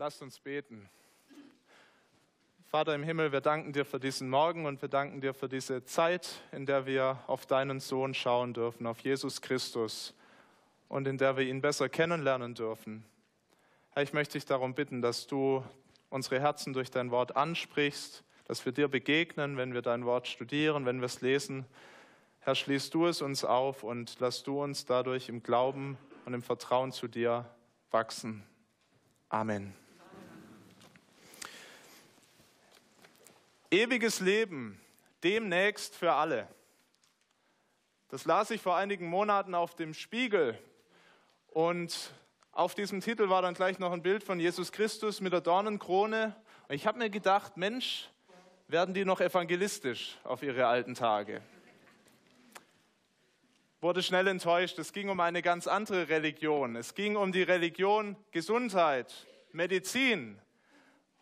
Lasst uns beten. Vater im Himmel, wir danken dir für diesen Morgen und wir danken dir für diese Zeit, in der wir auf deinen Sohn schauen dürfen, auf Jesus Christus und in der wir ihn besser kennenlernen dürfen. Herr, ich möchte dich darum bitten, dass du unsere Herzen durch dein Wort ansprichst, dass wir dir begegnen, wenn wir dein Wort studieren, wenn wir es lesen. Herr, schließ du es uns auf und lass du uns dadurch im Glauben und im Vertrauen zu dir wachsen. Amen. Ewiges Leben, demnächst für alle. Das las ich vor einigen Monaten auf dem Spiegel. Und auf diesem Titel war dann gleich noch ein Bild von Jesus Christus mit der Dornenkrone. Und ich habe mir gedacht, Mensch, werden die noch evangelistisch auf ihre alten Tage? Wurde schnell enttäuscht. Es ging um eine ganz andere Religion. Es ging um die Religion Gesundheit, Medizin,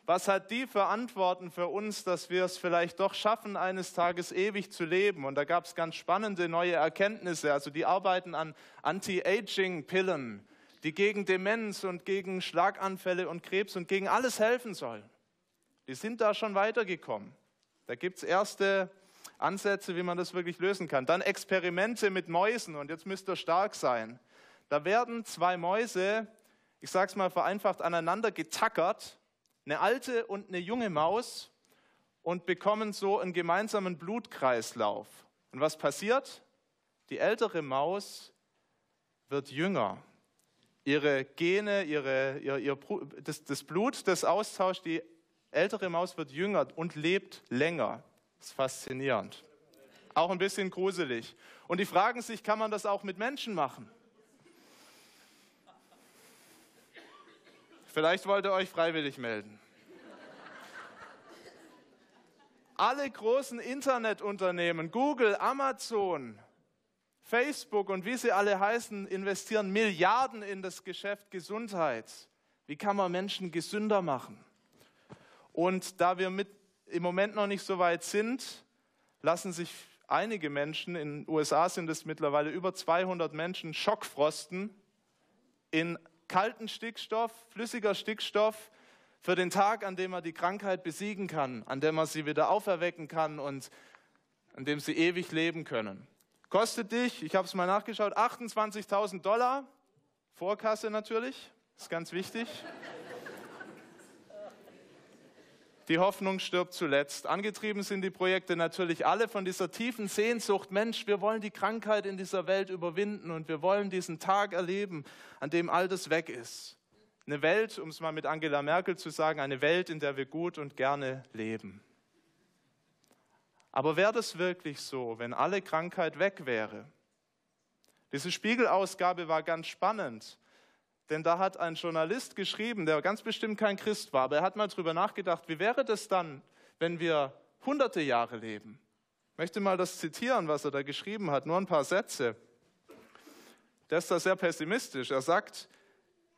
was hat die verantworten für uns, dass wir es vielleicht doch schaffen, eines Tages ewig zu leben? Und da gab es ganz spannende neue Erkenntnisse. Also die arbeiten an Anti-Aging-Pillen, die gegen Demenz und gegen Schlaganfälle und Krebs und gegen alles helfen sollen. Die sind da schon weitergekommen. Da gibt es erste Ansätze, wie man das wirklich lösen kann. Dann Experimente mit Mäusen und jetzt müsst ihr stark sein. Da werden zwei Mäuse, ich sage es mal vereinfacht, aneinander getackert eine alte und eine junge Maus und bekommen so einen gemeinsamen Blutkreislauf. Und was passiert? Die ältere Maus wird jünger. Ihre Gene, ihre, ihr, ihr, das, das Blut, das austauscht, die ältere Maus wird jünger und lebt länger. Das ist faszinierend. Auch ein bisschen gruselig. Und die fragen sich, kann man das auch mit Menschen machen? Vielleicht wollt ihr euch freiwillig melden. Alle großen Internetunternehmen, Google, Amazon, Facebook und wie sie alle heißen, investieren Milliarden in das Geschäft Gesundheit. Wie kann man Menschen gesünder machen? Und da wir mit, im Moment noch nicht so weit sind, lassen sich einige Menschen, in den USA sind es mittlerweile über 200 Menschen, Schockfrosten in kalten Stickstoff, flüssiger Stickstoff für den Tag, an dem man die Krankheit besiegen kann, an dem man sie wieder auferwecken kann und an dem sie ewig leben können. Kostet dich, ich habe es mal nachgeschaut, 28.000 Dollar, Vorkasse natürlich, ist ganz wichtig. Die Hoffnung stirbt zuletzt. Angetrieben sind die Projekte natürlich alle von dieser tiefen Sehnsucht, Mensch, wir wollen die Krankheit in dieser Welt überwinden und wir wollen diesen Tag erleben, an dem all das weg ist. Eine Welt, um es mal mit Angela Merkel zu sagen, eine Welt, in der wir gut und gerne leben. Aber wäre das wirklich so, wenn alle Krankheit weg wäre? Diese Spiegelausgabe war ganz spannend. Denn da hat ein Journalist geschrieben, der ganz bestimmt kein Christ war, aber er hat mal darüber nachgedacht, wie wäre das dann, wenn wir hunderte Jahre leben? Ich möchte mal das zitieren, was er da geschrieben hat, nur ein paar Sätze. Der ist da sehr pessimistisch. Er sagt,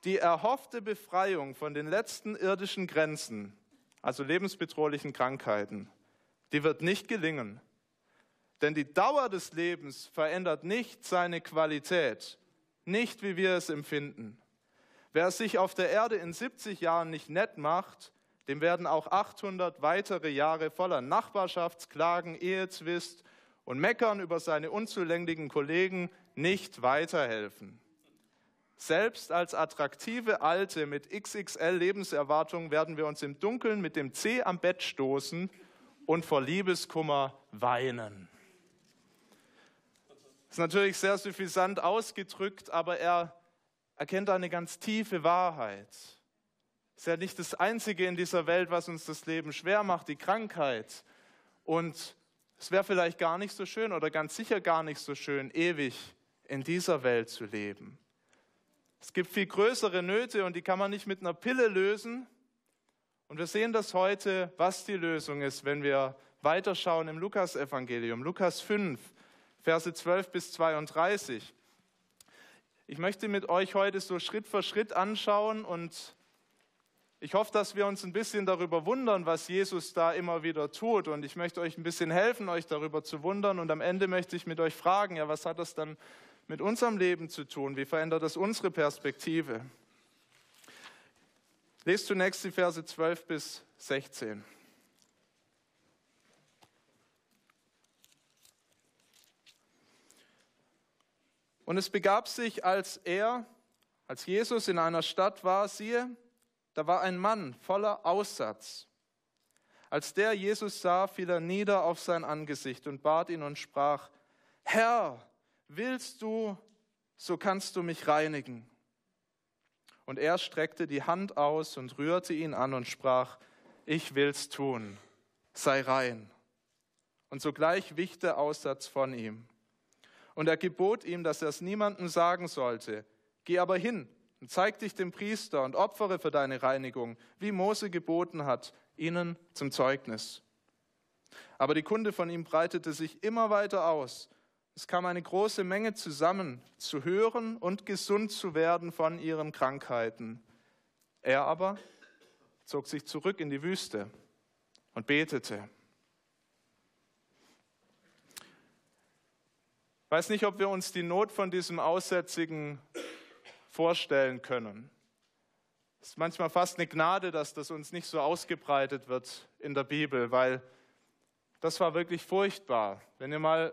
die erhoffte Befreiung von den letzten irdischen Grenzen, also lebensbedrohlichen Krankheiten, die wird nicht gelingen. Denn die Dauer des Lebens verändert nicht seine Qualität, nicht wie wir es empfinden. Wer sich auf der Erde in 70 Jahren nicht nett macht, dem werden auch 800 weitere Jahre voller Nachbarschaftsklagen, Ehezwist und Meckern über seine unzulängligen Kollegen nicht weiterhelfen. Selbst als attraktive Alte mit XXL Lebenserwartung werden wir uns im Dunkeln mit dem C am Bett stoßen und vor Liebeskummer weinen. Das ist natürlich sehr suffisant ausgedrückt, aber er erkennt eine ganz tiefe Wahrheit. Es ist ja nicht das Einzige in dieser Welt, was uns das Leben schwer macht, die Krankheit. Und es wäre vielleicht gar nicht so schön oder ganz sicher gar nicht so schön, ewig in dieser Welt zu leben. Es gibt viel größere Nöte und die kann man nicht mit einer Pille lösen. Und wir sehen das heute, was die Lösung ist, wenn wir weiterschauen im Lukasevangelium, Lukas 5, Verse 12 bis 32. Ich möchte mit euch heute so Schritt für Schritt anschauen und ich hoffe, dass wir uns ein bisschen darüber wundern, was Jesus da immer wieder tut. Und ich möchte euch ein bisschen helfen, euch darüber zu wundern. Und am Ende möchte ich mit euch fragen, ja, was hat das dann mit unserem Leben zu tun? Wie verändert das unsere Perspektive? Lest zunächst die Verse 12 bis 16. Und es begab sich, als er, als Jesus in einer Stadt war, siehe, da war ein Mann voller Aussatz. Als der Jesus sah, fiel er nieder auf sein Angesicht und bat ihn und sprach, Herr, willst du, so kannst du mich reinigen. Und er streckte die Hand aus und rührte ihn an und sprach, ich will's tun, sei rein. Und sogleich wich der Aussatz von ihm. Und er gebot ihm, dass er es niemandem sagen sollte. Geh aber hin und zeig dich dem Priester und opfere für deine Reinigung, wie Mose geboten hat, ihnen zum Zeugnis. Aber die Kunde von ihm breitete sich immer weiter aus. Es kam eine große Menge zusammen, zu hören und gesund zu werden von ihren Krankheiten. Er aber zog sich zurück in die Wüste und betete. Ich weiß nicht, ob wir uns die Not von diesem Aussätzigen vorstellen können. Es ist manchmal fast eine Gnade, dass das uns nicht so ausgebreitet wird in der Bibel, weil das war wirklich furchtbar. Wenn ihr mal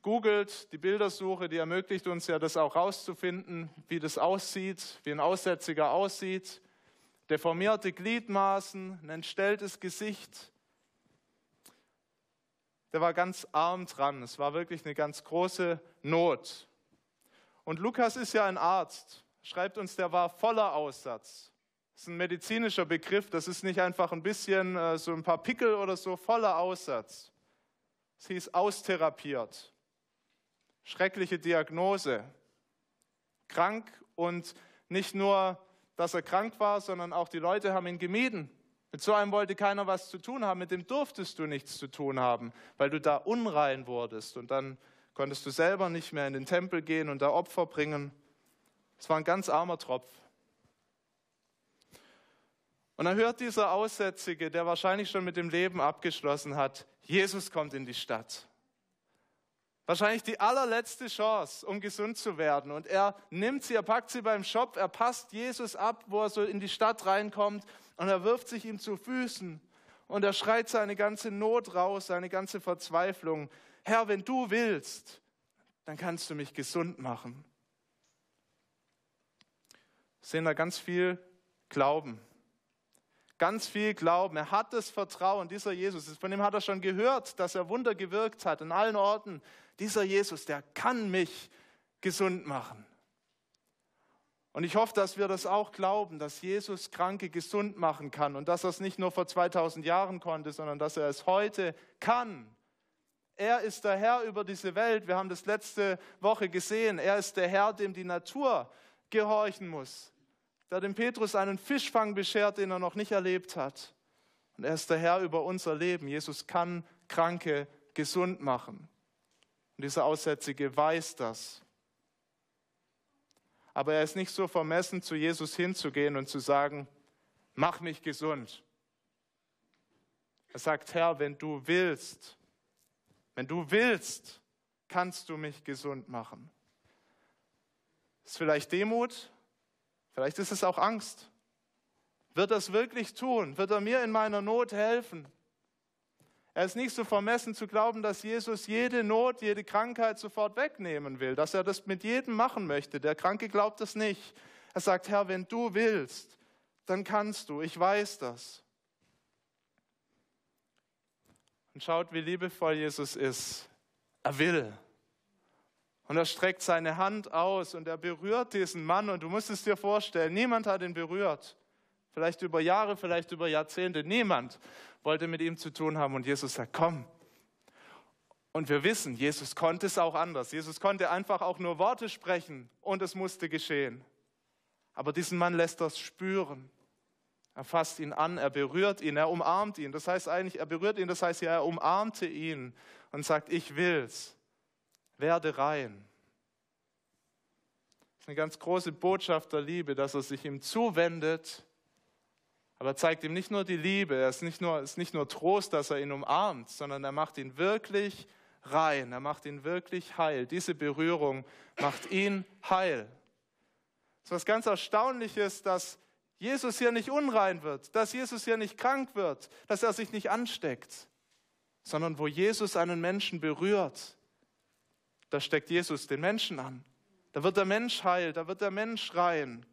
googelt, die Bildersuche, die ermöglicht uns ja das auch rauszufinden, wie das aussieht, wie ein Aussätziger aussieht. Deformierte Gliedmaßen, ein entstelltes Gesicht, der war ganz arm dran. Es war wirklich eine ganz große Not. Und Lukas ist ja ein Arzt, schreibt uns, der war voller Aussatz. Das ist ein medizinischer Begriff, das ist nicht einfach ein bisschen äh, so ein paar Pickel oder so, voller Aussatz. Es hieß austherapiert. Schreckliche Diagnose. Krank und nicht nur, dass er krank war, sondern auch die Leute haben ihn gemieden. Mit so einem wollte keiner was zu tun haben, mit dem durftest du nichts zu tun haben, weil du da unrein wurdest und dann konntest du selber nicht mehr in den Tempel gehen und da Opfer bringen. Es war ein ganz armer Tropf. Und dann hört dieser Aussätzige, der wahrscheinlich schon mit dem Leben abgeschlossen hat, Jesus kommt in die Stadt. Wahrscheinlich die allerletzte Chance, um gesund zu werden. Und er nimmt sie, er packt sie beim Shop, er passt Jesus ab, wo er so in die Stadt reinkommt und er wirft sich ihm zu Füßen und er schreit seine ganze Not raus, seine ganze Verzweiflung. Herr, wenn du willst, dann kannst du mich gesund machen. Wir sehen da ganz viel Glauben. Ganz viel Glauben. Er hat das Vertrauen, dieser Jesus, von dem hat er schon gehört, dass er Wunder gewirkt hat in allen Orten. Dieser Jesus, der kann mich gesund machen. Und ich hoffe, dass wir das auch glauben, dass Jesus Kranke gesund machen kann und dass er es nicht nur vor 2000 Jahren konnte, sondern dass er es heute kann. Er ist der Herr über diese Welt. Wir haben das letzte Woche gesehen. Er ist der Herr, dem die Natur gehorchen muss. Der dem Petrus einen Fischfang beschert, den er noch nicht erlebt hat. Und er ist der Herr über unser Leben. Jesus kann Kranke gesund machen. Und dieser Aussätzige weiß das. Aber er ist nicht so vermessen, zu Jesus hinzugehen und zu sagen, mach mich gesund. Er sagt, Herr, wenn du willst, wenn du willst, kannst du mich gesund machen. Ist vielleicht Demut, vielleicht ist es auch Angst. Wird er es wirklich tun? Wird er mir in meiner Not helfen? Er ist nicht so vermessen zu glauben, dass Jesus jede Not, jede Krankheit sofort wegnehmen will, dass er das mit jedem machen möchte. Der Kranke glaubt das nicht. Er sagt, Herr, wenn du willst, dann kannst du. Ich weiß das. Und schaut, wie liebevoll Jesus ist. Er will. Und er streckt seine Hand aus und er berührt diesen Mann. Und du musst es dir vorstellen, niemand hat ihn berührt. Vielleicht über Jahre, vielleicht über Jahrzehnte. Niemand wollte mit ihm zu tun haben. Und Jesus sagt, komm. Und wir wissen, Jesus konnte es auch anders. Jesus konnte einfach auch nur Worte sprechen und es musste geschehen. Aber diesen Mann lässt das spüren. Er fasst ihn an, er berührt ihn, er umarmt ihn. Das heißt eigentlich, er berührt ihn, das heißt ja, er umarmte ihn und sagt, ich will's. Werde rein. Das ist eine ganz große Botschaft der Liebe, dass er sich ihm zuwendet aber er zeigt ihm nicht nur die Liebe, es ist nicht nur, ist nicht nur Trost, dass er ihn umarmt, sondern er macht ihn wirklich rein, er macht ihn wirklich heil. Diese Berührung macht ihn heil. Es ist was ganz Erstaunliches, dass Jesus hier nicht unrein wird, dass Jesus hier nicht krank wird, dass er sich nicht ansteckt, sondern wo Jesus einen Menschen berührt, da steckt Jesus den Menschen an. Da wird der Mensch heil, da wird der Mensch rein.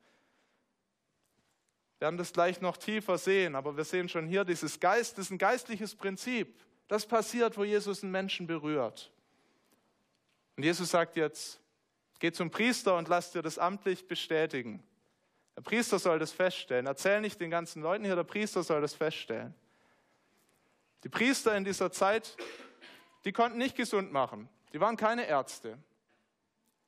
Wir werden das gleich noch tiefer sehen, aber wir sehen schon hier dieses Geist, das ist ein geistliches Prinzip. Das passiert, wo Jesus einen Menschen berührt. Und Jesus sagt jetzt, geh zum Priester und lass dir das amtlich bestätigen. Der Priester soll das feststellen. Erzähl nicht den ganzen Leuten hier, der Priester soll das feststellen. Die Priester in dieser Zeit, die konnten nicht gesund machen. Die waren keine Ärzte.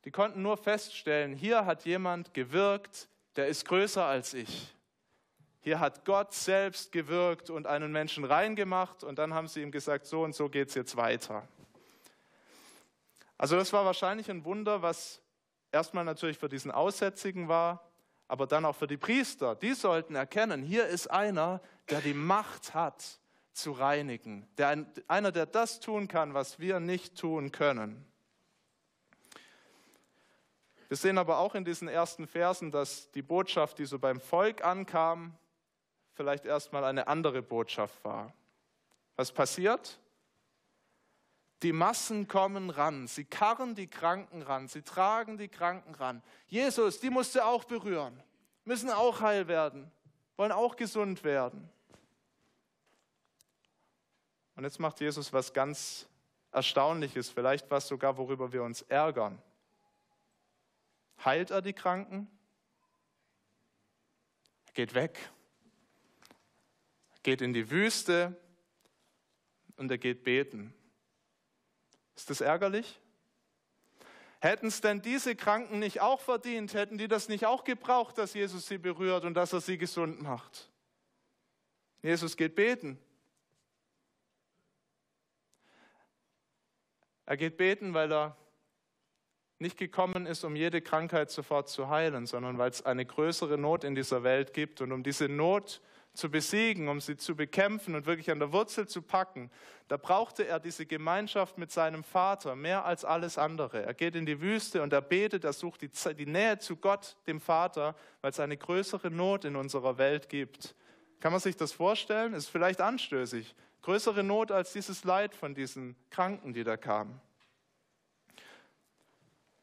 Die konnten nur feststellen, hier hat jemand gewirkt, der ist größer als ich. Hier hat Gott selbst gewirkt und einen Menschen reingemacht und dann haben sie ihm gesagt, so und so geht es jetzt weiter. Also das war wahrscheinlich ein Wunder, was erstmal natürlich für diesen Aussätzigen war, aber dann auch für die Priester. Die sollten erkennen, hier ist einer, der die Macht hat zu reinigen. Der, einer, der das tun kann, was wir nicht tun können. Wir sehen aber auch in diesen ersten Versen, dass die Botschaft, die so beim Volk ankam, vielleicht erstmal eine andere Botschaft war. Was passiert? Die Massen kommen ran, sie karren die Kranken ran, sie tragen die Kranken ran. Jesus, die musste auch berühren, müssen auch heil werden, wollen auch gesund werden. Und jetzt macht Jesus was ganz Erstaunliches, vielleicht was sogar, worüber wir uns ärgern. Heilt er die Kranken? Er geht weg, geht in die Wüste und er geht beten. Ist das ärgerlich? Hätten es denn diese Kranken nicht auch verdient? Hätten die das nicht auch gebraucht, dass Jesus sie berührt und dass er sie gesund macht? Jesus geht beten. Er geht beten, weil er nicht gekommen ist, um jede Krankheit sofort zu heilen, sondern weil es eine größere Not in dieser Welt gibt und um diese Not zu besiegen, um sie zu bekämpfen und wirklich an der Wurzel zu packen, da brauchte er diese Gemeinschaft mit seinem Vater mehr als alles andere. Er geht in die Wüste und er betet, er sucht die, die Nähe zu Gott, dem Vater, weil es eine größere Not in unserer Welt gibt. Kann man sich das vorstellen? Ist vielleicht anstößig. Größere Not als dieses Leid von diesen Kranken, die da kamen.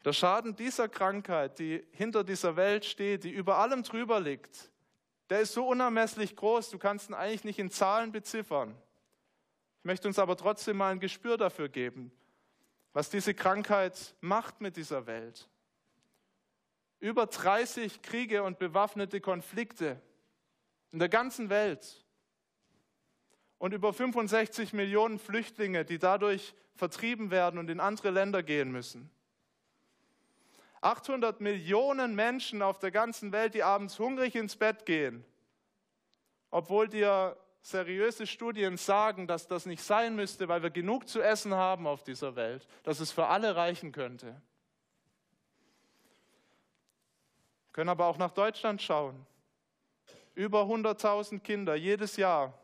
Der Schaden dieser Krankheit, die hinter dieser Welt steht, die über allem drüber liegt, der ist so unermesslich groß, du kannst ihn eigentlich nicht in Zahlen beziffern. Ich möchte uns aber trotzdem mal ein Gespür dafür geben, was diese Krankheit macht mit dieser Welt. Über 30 Kriege und bewaffnete Konflikte in der ganzen Welt und über 65 Millionen Flüchtlinge, die dadurch vertrieben werden und in andere Länder gehen müssen. 800 Millionen Menschen auf der ganzen Welt, die abends hungrig ins Bett gehen, obwohl dir seriöse Studien sagen, dass das nicht sein müsste, weil wir genug zu essen haben auf dieser Welt, dass es für alle reichen könnte. Wir können aber auch nach Deutschland schauen. Über 100.000 Kinder jedes Jahr,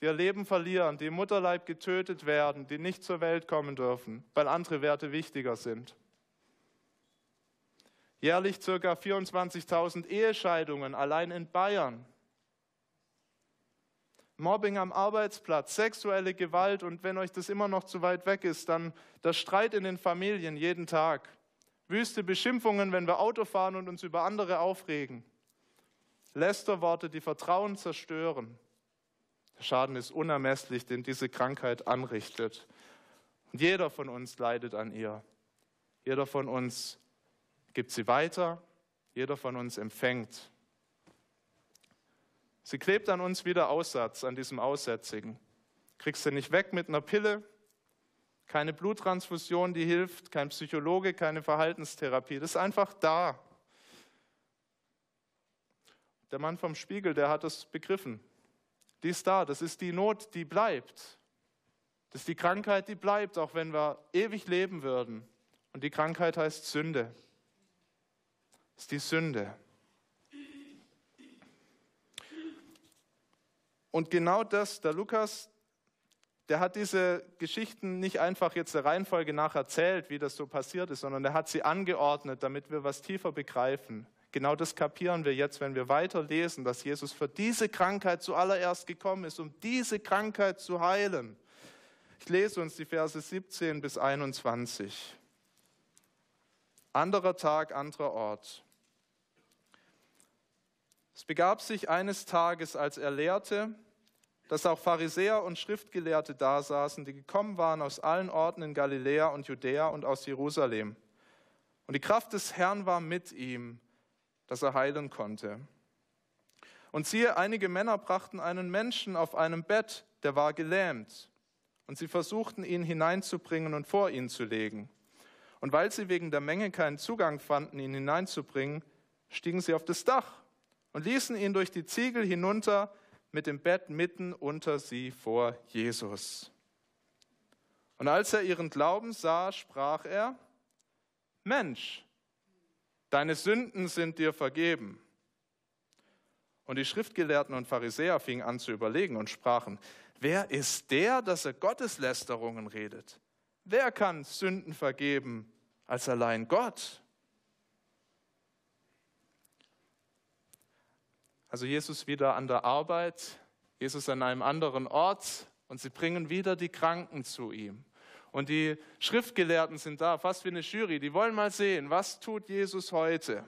die ihr Leben verlieren, die im Mutterleib getötet werden, die nicht zur Welt kommen dürfen, weil andere Werte wichtiger sind. Jährlich ca. 24.000 Ehescheidungen allein in Bayern. Mobbing am Arbeitsplatz, sexuelle Gewalt und wenn euch das immer noch zu weit weg ist, dann der Streit in den Familien jeden Tag. Wüste Beschimpfungen, wenn wir Auto fahren und uns über andere aufregen. Lästerworte, die Vertrauen zerstören. Der Schaden ist unermesslich, den diese Krankheit anrichtet. Und jeder von uns leidet an ihr. Jeder von uns gibt sie weiter, jeder von uns empfängt. Sie klebt an uns wie der Aussatz, an diesem Aussätzigen. Kriegst du nicht weg mit einer Pille, keine Bluttransfusion, die hilft, kein Psychologe, keine Verhaltenstherapie. Das ist einfach da. Der Mann vom Spiegel, der hat es begriffen. Die ist da, das ist die Not, die bleibt. Das ist die Krankheit, die bleibt, auch wenn wir ewig leben würden. Und die Krankheit heißt Sünde ist die Sünde. Und genau das, der Lukas, der hat diese Geschichten nicht einfach jetzt der Reihenfolge nach erzählt, wie das so passiert ist, sondern er hat sie angeordnet, damit wir was tiefer begreifen. Genau das kapieren wir jetzt, wenn wir weiterlesen, dass Jesus für diese Krankheit zuallererst gekommen ist, um diese Krankheit zu heilen. Ich lese uns die Verse 17 bis 21. Anderer Tag, anderer Ort. Es begab sich eines Tages, als er lehrte, dass auch Pharisäer und Schriftgelehrte da saßen, die gekommen waren aus allen Orten in Galiläa und Judäa und aus Jerusalem. Und die Kraft des Herrn war mit ihm, dass er heilen konnte. Und siehe, einige Männer brachten einen Menschen auf einem Bett, der war gelähmt. Und sie versuchten ihn hineinzubringen und vor ihn zu legen. Und weil sie wegen der Menge keinen Zugang fanden, ihn hineinzubringen, stiegen sie auf das Dach und ließen ihn durch die Ziegel hinunter mit dem Bett mitten unter sie vor Jesus. Und als er ihren Glauben sah, sprach er, Mensch, deine Sünden sind dir vergeben. Und die Schriftgelehrten und Pharisäer fingen an zu überlegen und sprachen, wer ist der, dass er Gotteslästerungen redet? Wer kann Sünden vergeben als allein Gott? Also Jesus wieder an der Arbeit, Jesus an einem anderen Ort und sie bringen wieder die Kranken zu ihm. Und die Schriftgelehrten sind da, fast wie eine Jury, die wollen mal sehen, was tut Jesus heute.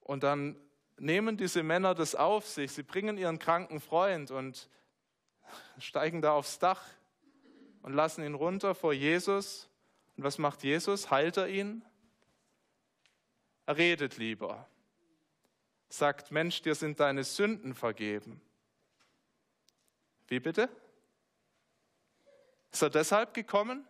Und dann nehmen diese Männer das auf sich, sie bringen ihren kranken Freund und steigen da aufs Dach und lassen ihn runter vor Jesus. Und was macht Jesus? Heilt er ihn? Er redet lieber. Sagt, Mensch, dir sind deine Sünden vergeben. Wie bitte? Ist er deshalb gekommen?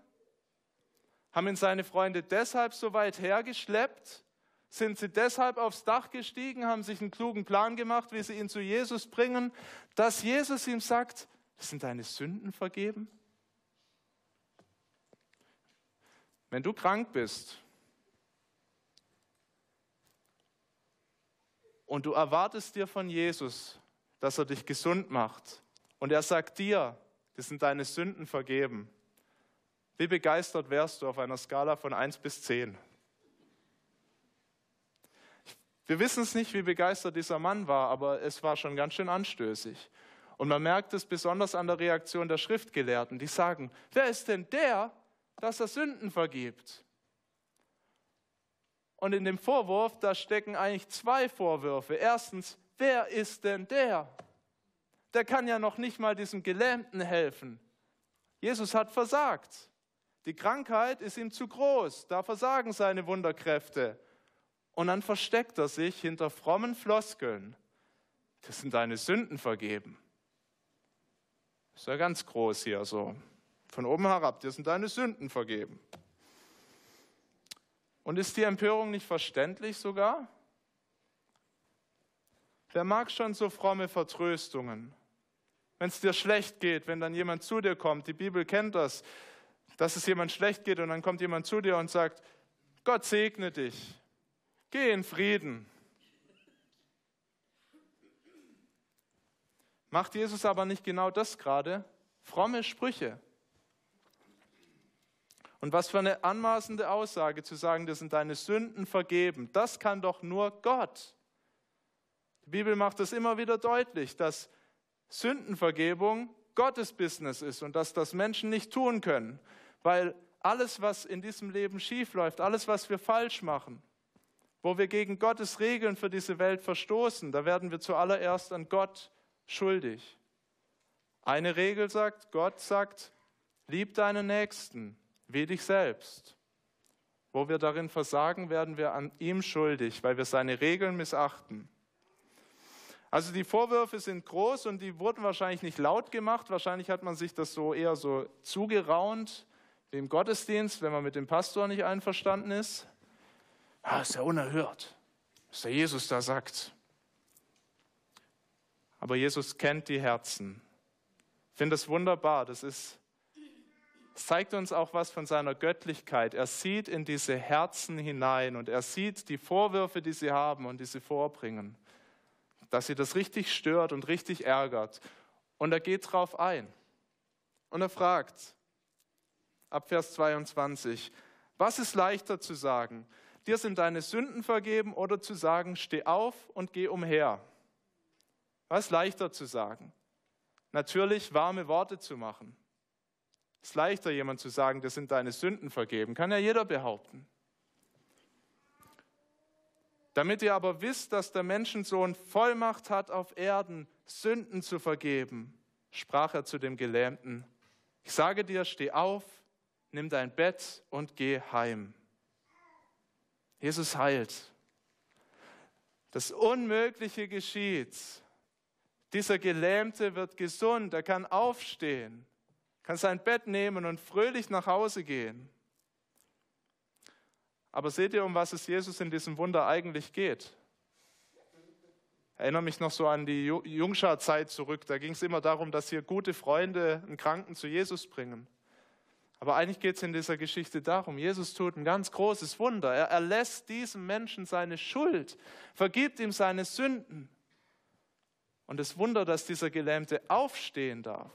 Haben ihn seine Freunde deshalb so weit hergeschleppt? Sind sie deshalb aufs Dach gestiegen, haben sich einen klugen Plan gemacht, wie sie ihn zu Jesus bringen, dass Jesus ihm sagt, sind deine Sünden vergeben? Wenn du krank bist und du erwartest dir von Jesus, dass er dich gesund macht, und er sagt dir, das sind deine Sünden vergeben. Wie begeistert wärst du auf einer Skala von 1 bis 10? Wir wissen es nicht, wie begeistert dieser Mann war, aber es war schon ganz schön anstößig. Und man merkt es besonders an der Reaktion der Schriftgelehrten, die sagen, wer ist denn der, dass er Sünden vergibt? Und in dem Vorwurf, da stecken eigentlich zwei Vorwürfe. Erstens, wer ist denn der? der kann ja noch nicht mal diesem Gelähmten helfen. Jesus hat versagt. Die Krankheit ist ihm zu groß, da versagen seine Wunderkräfte. Und dann versteckt er sich hinter frommen Floskeln. Das sind deine Sünden vergeben. Ist ja ganz groß hier so. Von oben herab, dir sind deine Sünden vergeben. Und ist die Empörung nicht verständlich sogar? Wer mag schon so fromme Vertröstungen? wenn es dir schlecht geht, wenn dann jemand zu dir kommt, die Bibel kennt das, dass es jemand schlecht geht und dann kommt jemand zu dir und sagt, Gott segne dich, geh in Frieden. Macht Jesus aber nicht genau das gerade? Fromme Sprüche. Und was für eine anmaßende Aussage zu sagen, dir sind deine Sünden vergeben. Das kann doch nur Gott. Die Bibel macht es immer wieder deutlich, dass Sündenvergebung Gottes Business ist und dass das Menschen nicht tun können, weil alles, was in diesem Leben schiefläuft, alles, was wir falsch machen, wo wir gegen Gottes Regeln für diese Welt verstoßen, da werden wir zuallererst an Gott schuldig. Eine Regel sagt, Gott sagt, lieb deinen Nächsten wie dich selbst. Wo wir darin versagen, werden wir an ihm schuldig, weil wir seine Regeln missachten. Also die Vorwürfe sind groß und die wurden wahrscheinlich nicht laut gemacht. Wahrscheinlich hat man sich das so eher so zugeraunt wie im Gottesdienst, wenn man mit dem Pastor nicht einverstanden ist. Ah, ist ja unerhört, was der Jesus da sagt. Aber Jesus kennt die Herzen. Ich finde das wunderbar. Das ist, es zeigt uns auch was von seiner Göttlichkeit. Er sieht in diese Herzen hinein und er sieht die Vorwürfe, die sie haben und die sie vorbringen dass sie das richtig stört und richtig ärgert. Und er geht drauf ein. Und er fragt, ab Vers 22, Was ist leichter zu sagen? Dir sind deine Sünden vergeben oder zu sagen, steh auf und geh umher? Was ist leichter zu sagen? Natürlich warme Worte zu machen. Es ist leichter, jemand zu sagen, dir sind deine Sünden vergeben. Kann ja jeder behaupten. Damit ihr aber wisst, dass der Menschensohn Vollmacht hat auf Erden, Sünden zu vergeben, sprach er zu dem Gelähmten, ich sage dir, steh auf, nimm dein Bett und geh heim. Jesus heilt. Das Unmögliche geschieht. Dieser Gelähmte wird gesund, er kann aufstehen, kann sein Bett nehmen und fröhlich nach Hause gehen. Aber seht ihr, um was es Jesus in diesem Wunder eigentlich geht? Ich erinnere mich noch so an die Jungschar-Zeit zurück. Da ging es immer darum, dass hier gute Freunde einen Kranken zu Jesus bringen. Aber eigentlich geht es in dieser Geschichte darum, Jesus tut ein ganz großes Wunder. Er erlässt diesem Menschen seine Schuld, vergibt ihm seine Sünden. Und das Wunder, dass dieser Gelähmte aufstehen darf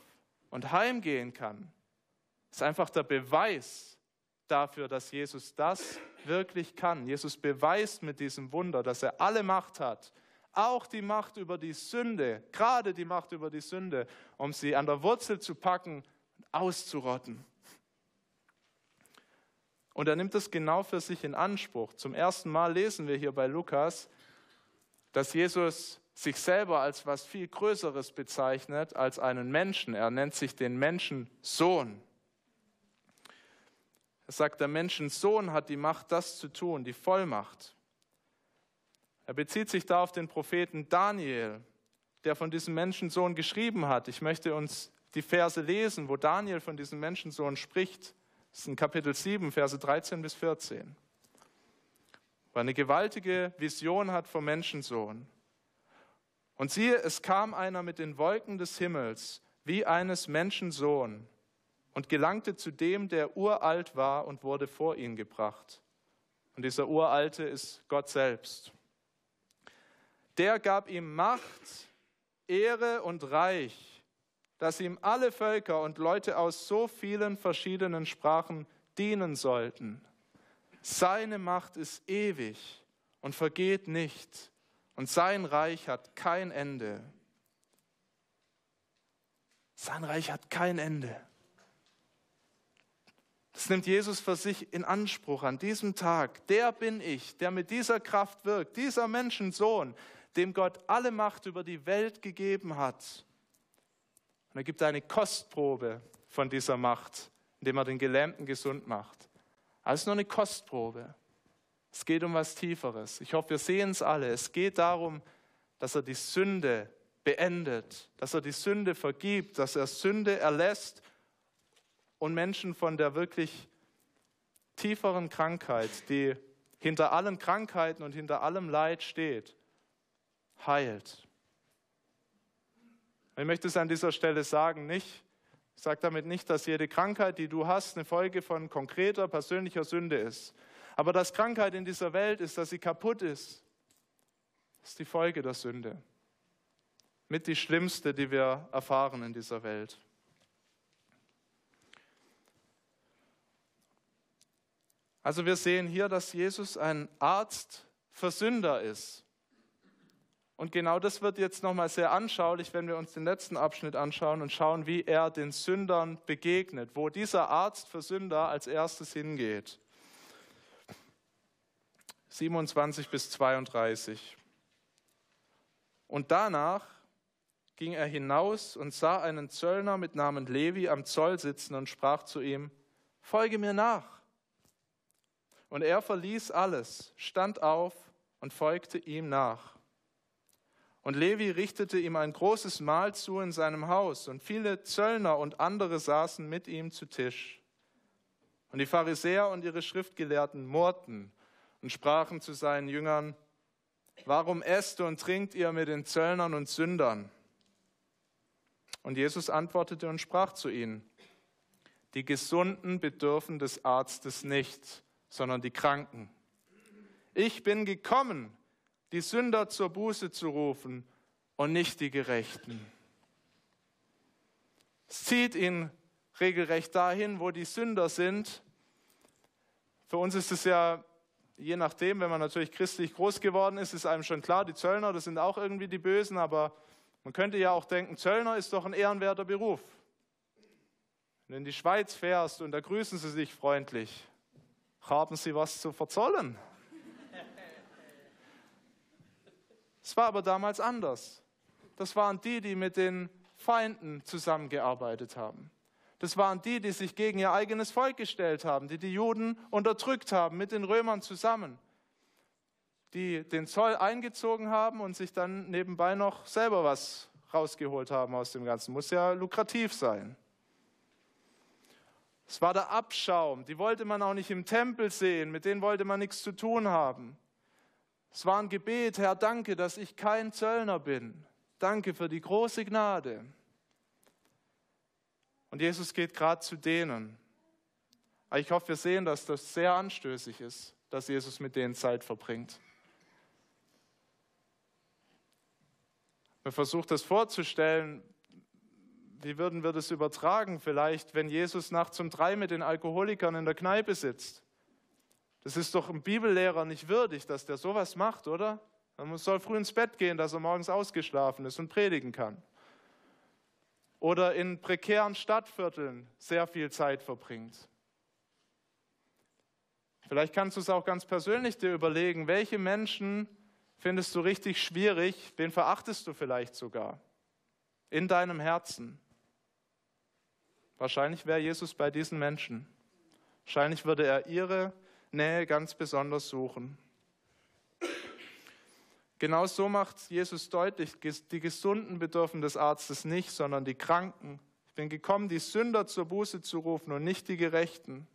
und heimgehen kann, ist einfach der Beweis dafür, dass Jesus das wirklich kann. Jesus beweist mit diesem Wunder, dass er alle Macht hat, auch die Macht über die Sünde, gerade die Macht über die Sünde, um sie an der Wurzel zu packen und auszurotten. Und er nimmt es genau für sich in Anspruch. Zum ersten Mal lesen wir hier bei Lukas, dass Jesus sich selber als was viel Größeres bezeichnet als einen Menschen. Er nennt sich den Menschen Sohn. Er sagt, der Menschensohn hat die Macht, das zu tun, die Vollmacht. Er bezieht sich da auf den Propheten Daniel, der von diesem Menschensohn geschrieben hat. Ich möchte uns die Verse lesen, wo Daniel von diesem Menschensohn spricht. Das ist in Kapitel 7, Verse 13 bis 14. Weil eine gewaltige Vision hat vom Menschensohn. Und siehe, es kam einer mit den Wolken des Himmels, wie eines Menschensohn und gelangte zu dem, der uralt war und wurde vor ihn gebracht. Und dieser Uralte ist Gott selbst. Der gab ihm Macht, Ehre und Reich, dass ihm alle Völker und Leute aus so vielen verschiedenen Sprachen dienen sollten. Seine Macht ist ewig und vergeht nicht, und sein Reich hat kein Ende. Sein Reich hat kein Ende. Das nimmt Jesus für sich in Anspruch an diesem Tag. Der bin ich, der mit dieser Kraft wirkt, dieser Menschensohn, dem Gott alle Macht über die Welt gegeben hat. Und er gibt eine Kostprobe von dieser Macht, indem er den Gelähmten gesund macht. Alles nur eine Kostprobe. Es geht um was Tieferes. Ich hoffe, wir sehen es alle. Es geht darum, dass er die Sünde beendet, dass er die Sünde vergibt, dass er Sünde erlässt und Menschen von der wirklich tieferen Krankheit, die hinter allen Krankheiten und hinter allem Leid steht, heilt. Ich möchte es an dieser Stelle sagen, nicht, ich sage damit nicht, dass jede Krankheit, die du hast, eine Folge von konkreter persönlicher Sünde ist. Aber dass Krankheit in dieser Welt ist, dass sie kaputt ist, ist die Folge der Sünde. Mit die schlimmste, die wir erfahren in dieser Welt. Also wir sehen hier, dass Jesus ein Arzt für Sünder ist. Und genau das wird jetzt nochmal sehr anschaulich, wenn wir uns den letzten Abschnitt anschauen und schauen, wie er den Sündern begegnet, wo dieser Arzt für Sünder als erstes hingeht. 27 bis 32. Und danach ging er hinaus und sah einen Zöllner mit Namen Levi am Zoll sitzen und sprach zu ihm, Folge mir nach. Und er verließ alles, stand auf und folgte ihm nach. Und Levi richtete ihm ein großes Mahl zu in seinem Haus, und viele Zöllner und andere saßen mit ihm zu Tisch. Und die Pharisäer und ihre Schriftgelehrten murrten und sprachen zu seinen Jüngern, Warum esst und trinkt ihr mit den Zöllnern und Sündern? Und Jesus antwortete und sprach zu ihnen, Die Gesunden bedürfen des Arztes nicht, sondern die Kranken. Ich bin gekommen, die Sünder zur Buße zu rufen und nicht die Gerechten. Es zieht ihn regelrecht dahin, wo die Sünder sind, Für uns ist es ja, je nachdem, wenn man natürlich christlich groß geworden ist, ist einem schon klar, die Zöllner, das sind auch irgendwie die Bösen, aber man könnte ja auch denken, Zöllner ist doch ein ehrenwerter Beruf. Wenn du in die Schweiz fährst und da grüßen sie sich freundlich, haben sie was zu verzollen. Es war aber damals anders. Das waren die, die mit den Feinden zusammengearbeitet haben. Das waren die, die sich gegen ihr eigenes Volk gestellt haben, die die Juden unterdrückt haben mit den Römern zusammen, die den Zoll eingezogen haben und sich dann nebenbei noch selber was rausgeholt haben aus dem Ganzen. Muss ja lukrativ sein. Es war der Abschaum, die wollte man auch nicht im Tempel sehen, mit denen wollte man nichts zu tun haben. Es war ein Gebet, Herr, danke, dass ich kein Zöllner bin. Danke für die große Gnade. Und Jesus geht gerade zu denen. ich hoffe, wir sehen, dass das sehr anstößig ist, dass Jesus mit denen Zeit verbringt. Man versucht das vorzustellen, wie würden wir das übertragen vielleicht, wenn Jesus nachts um drei mit den Alkoholikern in der Kneipe sitzt? Das ist doch ein Bibellehrer nicht würdig, dass der sowas macht, oder? Man soll früh ins Bett gehen, dass er morgens ausgeschlafen ist und predigen kann. Oder in prekären Stadtvierteln sehr viel Zeit verbringt. Vielleicht kannst du es auch ganz persönlich dir überlegen, welche Menschen findest du richtig schwierig, wen verachtest du vielleicht sogar in deinem Herzen. Wahrscheinlich wäre Jesus bei diesen Menschen. Wahrscheinlich würde er ihre Nähe ganz besonders suchen. Genau so macht Jesus deutlich, die Gesunden bedürfen des Arztes nicht, sondern die Kranken. Ich bin gekommen, die Sünder zur Buße zu rufen und nicht die Gerechten.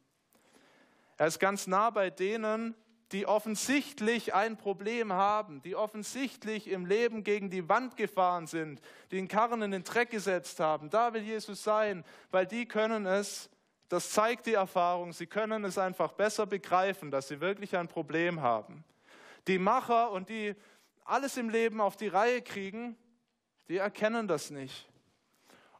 Er ist ganz nah bei denen, die offensichtlich ein Problem haben, die offensichtlich im Leben gegen die Wand gefahren sind, die den Karren in den Dreck gesetzt haben. Da will Jesus sein, weil die können es, das zeigt die Erfahrung, sie können es einfach besser begreifen, dass sie wirklich ein Problem haben. Die Macher und die alles im Leben auf die Reihe kriegen, die erkennen das nicht.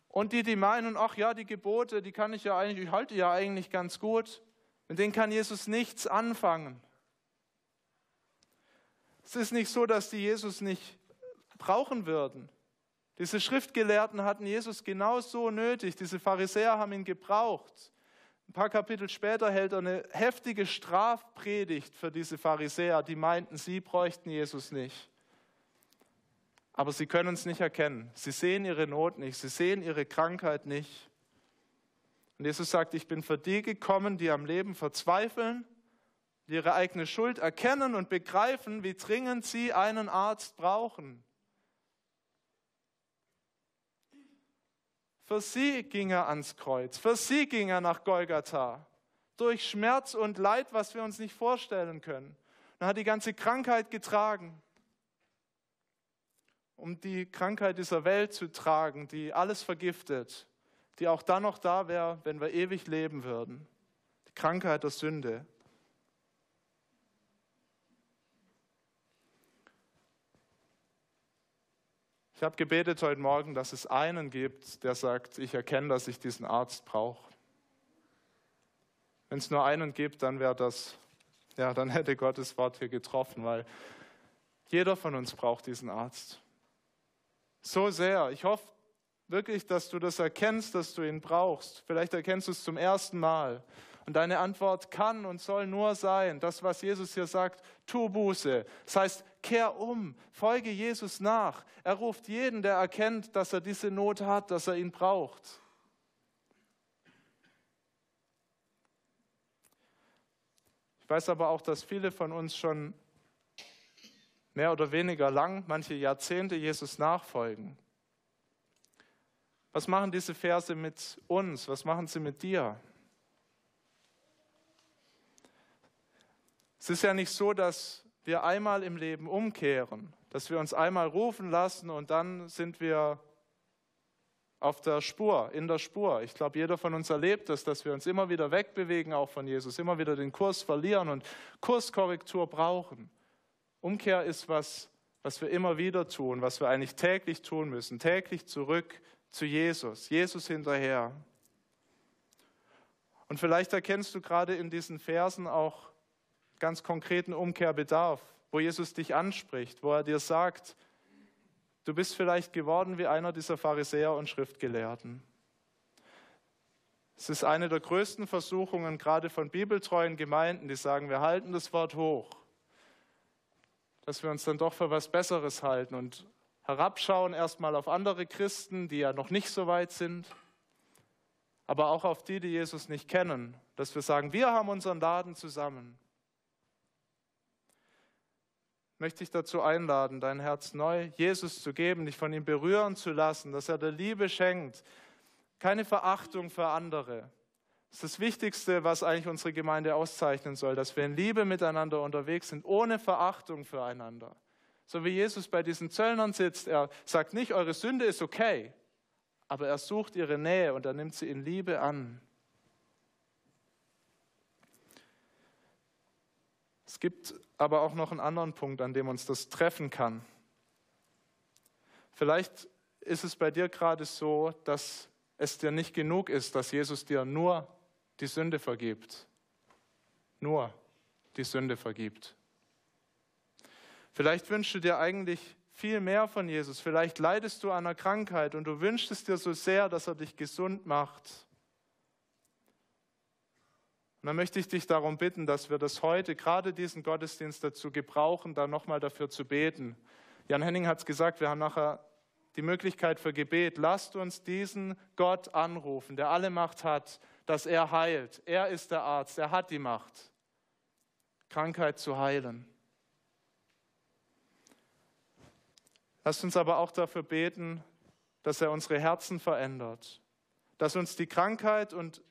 Und die, die meinen, ach ja, die Gebote, die kann ich ja eigentlich, ich halte ja eigentlich ganz gut, mit denen kann Jesus nichts anfangen. Es ist nicht so, dass die Jesus nicht brauchen würden. Diese Schriftgelehrten hatten Jesus genauso nötig. Diese Pharisäer haben ihn gebraucht. Ein paar Kapitel später hält er eine heftige Strafpredigt für diese Pharisäer, die meinten, sie bräuchten Jesus nicht aber sie können es nicht erkennen. Sie sehen ihre Not nicht, sie sehen ihre Krankheit nicht. Und Jesus sagt, ich bin für die gekommen, die am Leben verzweifeln, die ihre eigene Schuld erkennen und begreifen, wie dringend sie einen Arzt brauchen. Für sie ging er ans Kreuz, für sie ging er nach Golgatha, durch Schmerz und Leid, was wir uns nicht vorstellen können. Er hat die ganze Krankheit getragen um die Krankheit dieser Welt zu tragen, die alles vergiftet, die auch dann noch da wäre, wenn wir ewig leben würden. Die Krankheit der Sünde. Ich habe gebetet heute Morgen, dass es einen gibt, der sagt, ich erkenne, dass ich diesen Arzt brauche. Wenn es nur einen gibt, dann wäre das, ja, dann hätte Gottes Wort hier getroffen, weil jeder von uns braucht diesen Arzt so sehr. Ich hoffe wirklich, dass du das erkennst, dass du ihn brauchst. Vielleicht erkennst du es zum ersten Mal. Und deine Antwort kann und soll nur sein, das, was Jesus hier sagt, tu Buße. Das heißt, kehr um, folge Jesus nach. Er ruft jeden, der erkennt, dass er diese Not hat, dass er ihn braucht. Ich weiß aber auch, dass viele von uns schon mehr oder weniger lang, manche Jahrzehnte Jesus nachfolgen. Was machen diese Verse mit uns? Was machen sie mit dir? Es ist ja nicht so, dass wir einmal im Leben umkehren, dass wir uns einmal rufen lassen und dann sind wir auf der Spur, in der Spur. Ich glaube, jeder von uns erlebt das, dass wir uns immer wieder wegbewegen, auch von Jesus, immer wieder den Kurs verlieren und Kurskorrektur brauchen. Umkehr ist was, was wir immer wieder tun, was wir eigentlich täglich tun müssen. Täglich zurück zu Jesus, Jesus hinterher. Und vielleicht erkennst du gerade in diesen Versen auch ganz konkreten Umkehrbedarf, wo Jesus dich anspricht, wo er dir sagt, du bist vielleicht geworden wie einer dieser Pharisäer und Schriftgelehrten. Es ist eine der größten Versuchungen, gerade von bibeltreuen Gemeinden, die sagen, wir halten das Wort hoch, dass wir uns dann doch für was Besseres halten und herabschauen erstmal auf andere Christen, die ja noch nicht so weit sind, aber auch auf die, die Jesus nicht kennen, dass wir sagen, wir haben unseren Laden zusammen. Möchte ich dazu einladen, dein Herz neu Jesus zu geben, dich von ihm berühren zu lassen, dass er der Liebe schenkt, keine Verachtung für andere. Das ist das Wichtigste, was eigentlich unsere Gemeinde auszeichnen soll, dass wir in Liebe miteinander unterwegs sind, ohne Verachtung füreinander. So wie Jesus bei diesen Zöllnern sitzt, er sagt nicht, eure Sünde ist okay, aber er sucht ihre Nähe und er nimmt sie in Liebe an. Es gibt aber auch noch einen anderen Punkt, an dem uns das treffen kann. Vielleicht ist es bei dir gerade so, dass es dir nicht genug ist, dass Jesus dir nur die Sünde vergibt. Nur die Sünde vergibt. Vielleicht wünschst du dir eigentlich viel mehr von Jesus. Vielleicht leidest du an einer Krankheit und du wünschst es dir so sehr, dass er dich gesund macht. Und dann möchte ich dich darum bitten, dass wir das heute, gerade diesen Gottesdienst dazu gebrauchen, da nochmal dafür zu beten. Jan Henning hat es gesagt, wir haben nachher die Möglichkeit für Gebet. Lasst uns diesen Gott anrufen, der alle Macht hat, dass er heilt. Er ist der Arzt, er hat die Macht, Krankheit zu heilen. Lasst uns aber auch dafür beten, dass er unsere Herzen verändert, dass uns die Krankheit und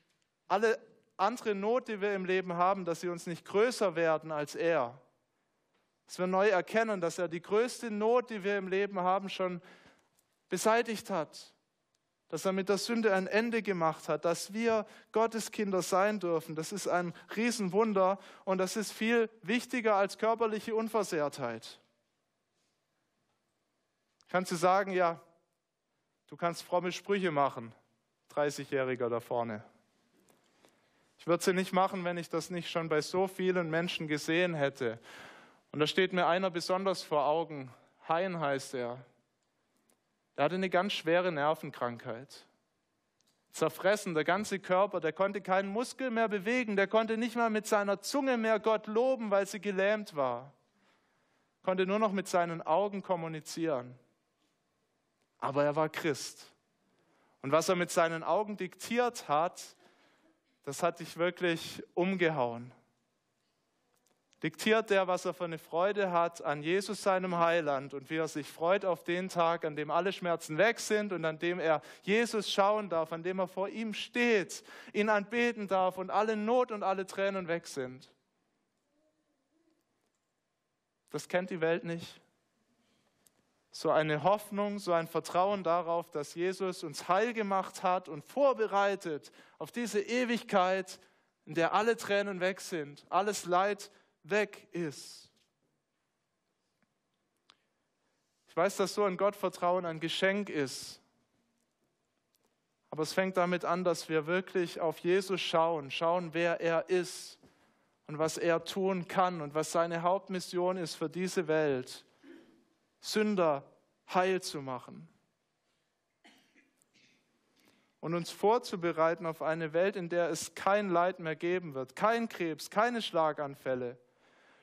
alle andere Not, die wir im Leben haben, dass sie uns nicht größer werden als er. Dass wir neu erkennen, dass er die größte Not, die wir im Leben haben, schon beseitigt hat. Dass er mit der Sünde ein Ende gemacht hat, dass wir Gottes Kinder sein dürfen. Das ist ein Riesenwunder und das ist viel wichtiger als körperliche Unversehrtheit. Kannst du sagen, ja, du kannst fromme Sprüche machen, 30-Jähriger da vorne. Ich würde sie nicht machen, wenn ich das nicht schon bei so vielen Menschen gesehen hätte. Und da steht mir einer besonders vor Augen. Hein heißt er. Der hatte eine ganz schwere Nervenkrankheit. Zerfressen, der ganze Körper, der konnte keinen Muskel mehr bewegen, der konnte nicht mal mit seiner Zunge mehr Gott loben, weil sie gelähmt war. Konnte nur noch mit seinen Augen kommunizieren aber er war Christ. Und was er mit seinen Augen diktiert hat, das hat dich wirklich umgehauen. Diktiert er, was er für eine Freude hat an Jesus, seinem Heiland, und wie er sich freut auf den Tag, an dem alle Schmerzen weg sind und an dem er Jesus schauen darf, an dem er vor ihm steht, ihn anbeten darf und alle Not und alle Tränen weg sind. Das kennt die Welt nicht so eine Hoffnung, so ein Vertrauen darauf, dass Jesus uns heil gemacht hat und vorbereitet auf diese Ewigkeit, in der alle Tränen weg sind, alles Leid weg ist. Ich weiß, dass so ein Gottvertrauen ein Geschenk ist. Aber es fängt damit an, dass wir wirklich auf Jesus schauen, schauen, wer er ist und was er tun kann und was seine Hauptmission ist für diese Welt. Sünder heil zu machen. Und uns vorzubereiten auf eine Welt, in der es kein Leid mehr geben wird, kein Krebs, keine Schlaganfälle,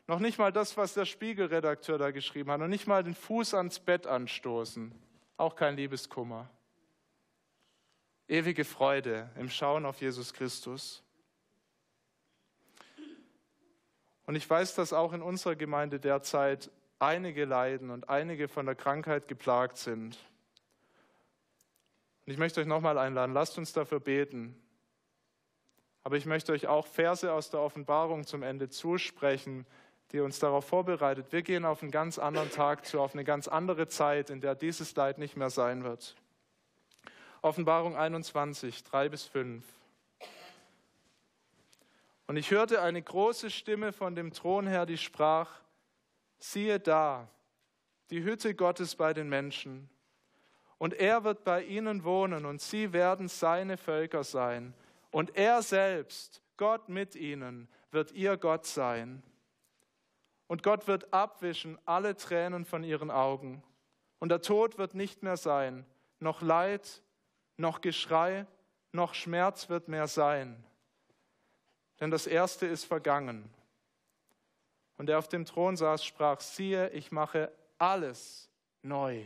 noch nicht mal das, was der Spiegelredakteur da geschrieben hat, noch nicht mal den Fuß ans Bett anstoßen, auch kein Liebeskummer. Ewige Freude im Schauen auf Jesus Christus. Und ich weiß, dass auch in unserer Gemeinde derzeit einige leiden und einige von der Krankheit geplagt sind. Und ich möchte euch nochmal einladen, lasst uns dafür beten. Aber ich möchte euch auch Verse aus der Offenbarung zum Ende zusprechen, die uns darauf vorbereitet. Wir gehen auf einen ganz anderen Tag zu, auf eine ganz andere Zeit, in der dieses Leid nicht mehr sein wird. Offenbarung 21, 3 bis 5. Und ich hörte eine große Stimme von dem Thron her, die sprach, siehe da, die Hütte Gottes bei den Menschen. Und er wird bei ihnen wohnen und sie werden seine Völker sein. Und er selbst, Gott mit ihnen, wird ihr Gott sein. Und Gott wird abwischen alle Tränen von ihren Augen. Und der Tod wird nicht mehr sein, noch Leid, noch Geschrei, noch Schmerz wird mehr sein. Denn das Erste ist vergangen. Und der auf dem Thron saß, sprach, siehe, ich mache alles neu.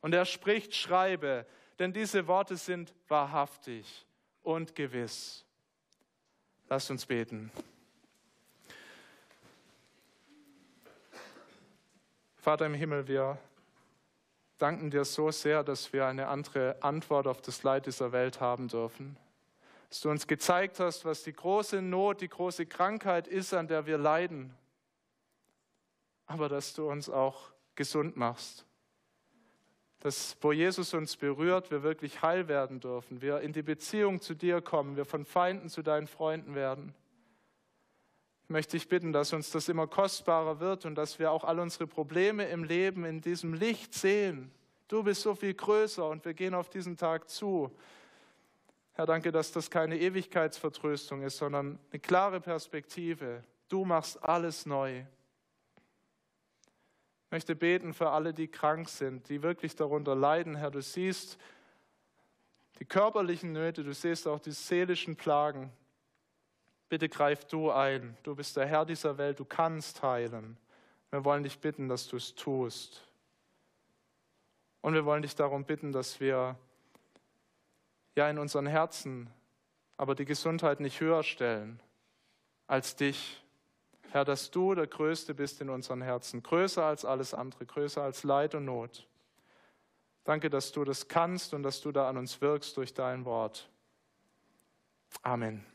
Und er spricht, schreibe, denn diese Worte sind wahrhaftig und gewiss. Lasst uns beten. Vater im Himmel, wir danken dir so sehr, dass wir eine andere Antwort auf das Leid dieser Welt haben dürfen. Dass du uns gezeigt hast, was die große Not, die große Krankheit ist, an der wir leiden. Aber dass du uns auch gesund machst dass wo Jesus uns berührt, wir wirklich heil werden dürfen, wir in die Beziehung zu dir kommen, wir von Feinden zu deinen Freunden werden. Ich möchte dich bitten, dass uns das immer kostbarer wird und dass wir auch all unsere Probleme im Leben in diesem Licht sehen. Du bist so viel größer und wir gehen auf diesen Tag zu. Herr, danke, dass das keine Ewigkeitsvertröstung ist, sondern eine klare Perspektive. Du machst alles neu möchte beten für alle, die krank sind, die wirklich darunter leiden, Herr. Du siehst die körperlichen Nöte, du siehst auch die seelischen Plagen. Bitte greif du ein. Du bist der Herr dieser Welt, du kannst heilen. Wir wollen dich bitten, dass du es tust. Und wir wollen dich darum bitten, dass wir ja in unseren Herzen aber die Gesundheit nicht höher stellen als dich. Herr, dass du der Größte bist in unseren Herzen, größer als alles andere, größer als Leid und Not. Danke, dass du das kannst und dass du da an uns wirkst durch dein Wort. Amen.